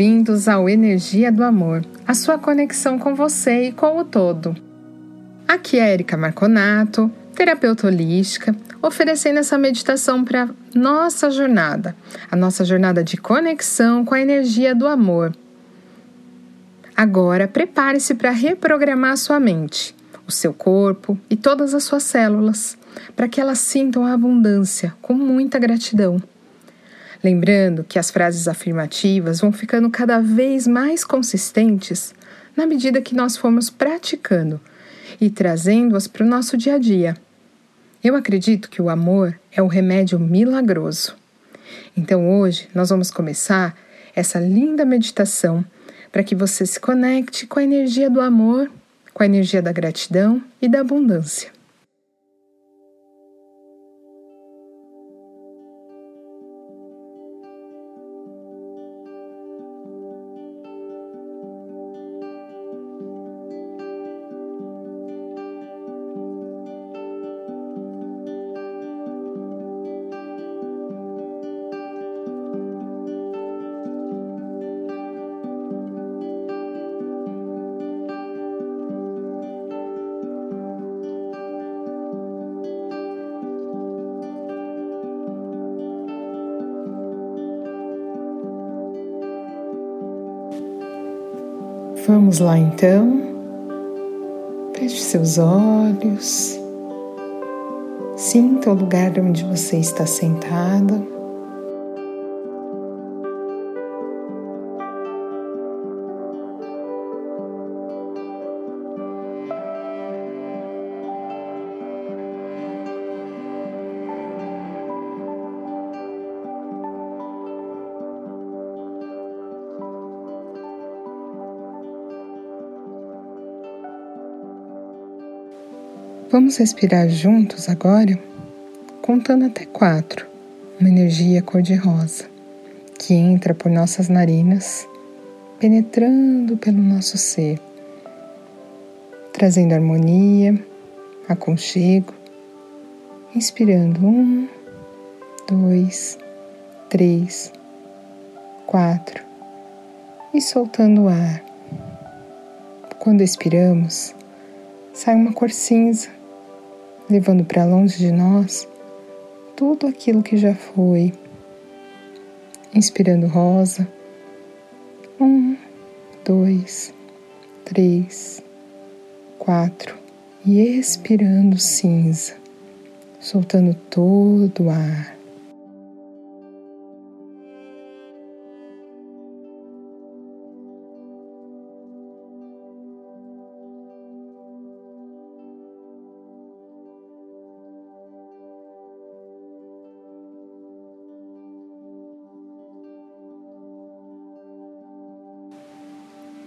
Bem-vindos ao Energia do Amor, a sua conexão com você e com o todo. Aqui é Erika Marconato, terapeuta holística, oferecendo essa meditação para nossa jornada, a nossa jornada de conexão com a energia do amor. Agora, prepare-se para reprogramar sua mente, o seu corpo e todas as suas células, para que elas sintam a abundância com muita gratidão. Lembrando que as frases afirmativas vão ficando cada vez mais consistentes na medida que nós formos praticando e trazendo-as para o nosso dia a dia. Eu acredito que o amor é um remédio milagroso. Então hoje nós vamos começar essa linda meditação para que você se conecte com a energia do amor, com a energia da gratidão e da abundância. Vamos lá então. Feche seus olhos. Sinta o lugar onde você está sentada. Vamos respirar juntos agora, contando até quatro, uma energia cor-de-rosa que entra por nossas narinas, penetrando pelo nosso ser, trazendo harmonia, aconchego, inspirando um, dois, três, quatro e soltando o ar. Quando expiramos, sai uma cor cinza levando para longe de nós tudo aquilo que já foi. Inspirando rosa. Um, dois, três, quatro. E expirando cinza, soltando todo o ar.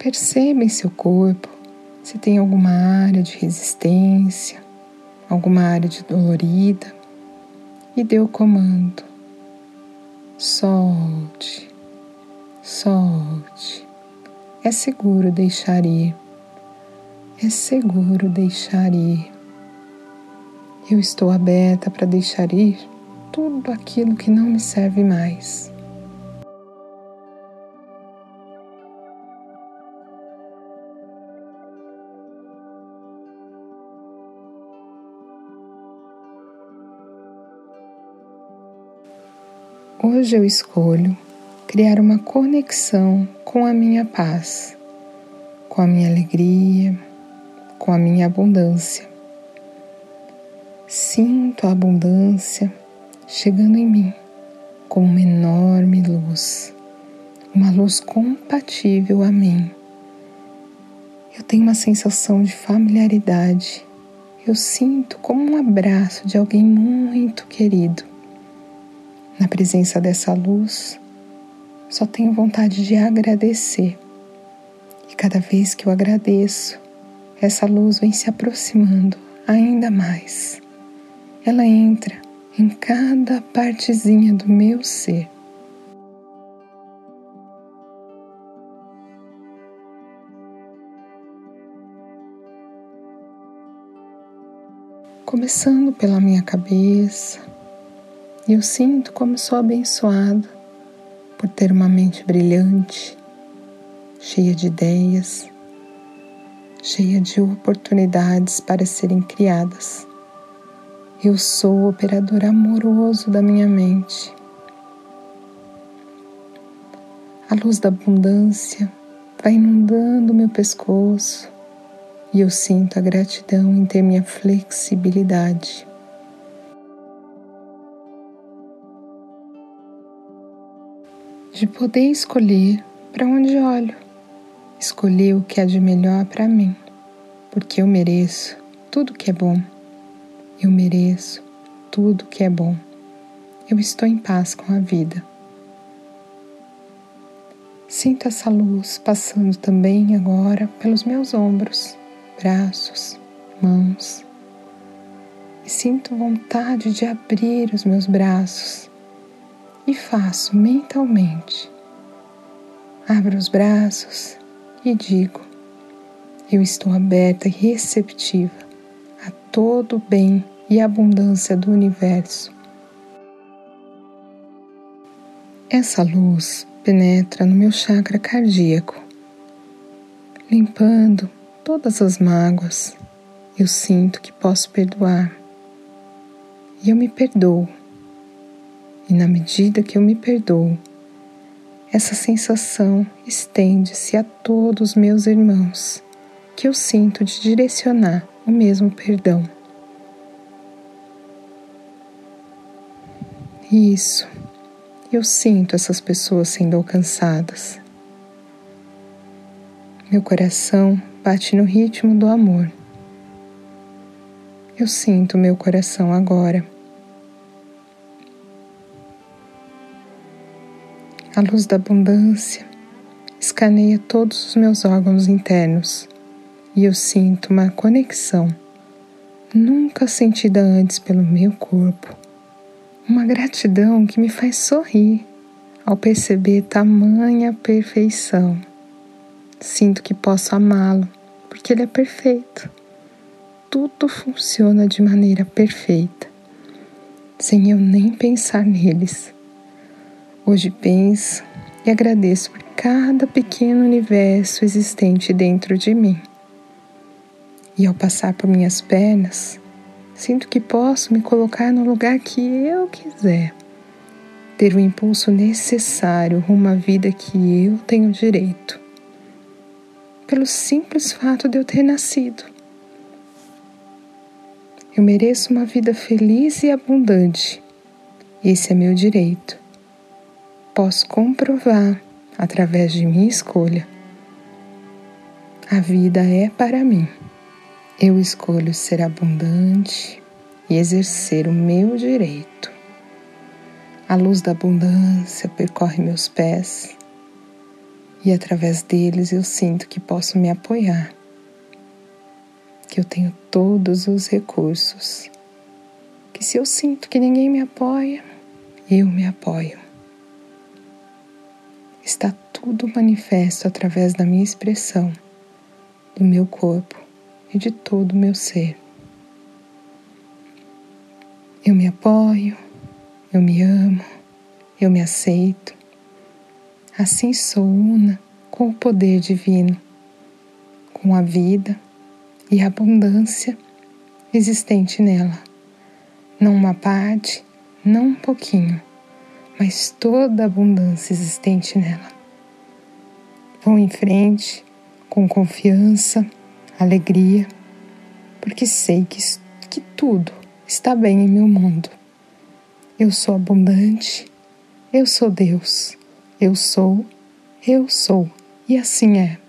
Perceba em seu corpo se tem alguma área de resistência, alguma área de dolorida e dê o comando. Solte, solte. É seguro deixar ir. É seguro deixar ir. Eu estou aberta para deixar ir tudo aquilo que não me serve mais. Hoje eu escolho criar uma conexão com a minha paz, com a minha alegria, com a minha abundância. Sinto a abundância chegando em mim com uma enorme luz, uma luz compatível a mim. Eu tenho uma sensação de familiaridade. Eu sinto como um abraço de alguém muito querido na presença dessa luz, só tenho vontade de agradecer. E cada vez que eu agradeço, essa luz vem se aproximando ainda mais. Ela entra em cada partezinha do meu ser. Começando pela minha cabeça, eu sinto como sou abençoada por ter uma mente brilhante, cheia de ideias, cheia de oportunidades para serem criadas. Eu sou o operador amoroso da minha mente. A luz da abundância vai inundando meu pescoço e eu sinto a gratidão em ter minha flexibilidade. De poder escolher para onde olho, escolher o que há de melhor para mim, porque eu mereço tudo que é bom. Eu mereço tudo que é bom. Eu estou em paz com a vida. Sinto essa luz passando também agora pelos meus ombros, braços, mãos. E sinto vontade de abrir os meus braços e faço mentalmente. Abro os braços e digo: Eu estou aberta e receptiva a todo o bem e abundância do universo. Essa luz penetra no meu chakra cardíaco, limpando todas as mágoas. Eu sinto que posso perdoar e eu me perdoo. E na medida que eu me perdoo, essa sensação estende-se a todos os meus irmãos que eu sinto de direcionar o mesmo perdão. Isso, eu sinto essas pessoas sendo alcançadas. Meu coração bate no ritmo do amor. Eu sinto meu coração agora A luz da abundância escaneia todos os meus órgãos internos e eu sinto uma conexão nunca sentida antes pelo meu corpo. Uma gratidão que me faz sorrir ao perceber tamanha perfeição. Sinto que posso amá-lo porque ele é perfeito. Tudo funciona de maneira perfeita, sem eu nem pensar neles. Hoje penso e agradeço por cada pequeno universo existente dentro de mim. E ao passar por minhas pernas, sinto que posso me colocar no lugar que eu quiser, ter o impulso necessário rumo à vida que eu tenho direito, pelo simples fato de eu ter nascido. Eu mereço uma vida feliz e abundante. Esse é meu direito posso comprovar através de minha escolha. A vida é para mim. Eu escolho ser abundante e exercer o meu direito. A luz da abundância percorre meus pés e através deles eu sinto que posso me apoiar, que eu tenho todos os recursos, que se eu sinto que ninguém me apoia, eu me apoio está tudo manifesto através da minha expressão, do meu corpo e de todo o meu ser. Eu me apoio, eu me amo, eu me aceito. Assim sou una com o poder divino, com a vida e a abundância existente nela. Não uma parte, não um pouquinho mas toda a abundância existente nela. Vão em frente com confiança, alegria, porque sei que, que tudo está bem em meu mundo. Eu sou abundante, eu sou Deus, eu sou, eu sou, e assim é.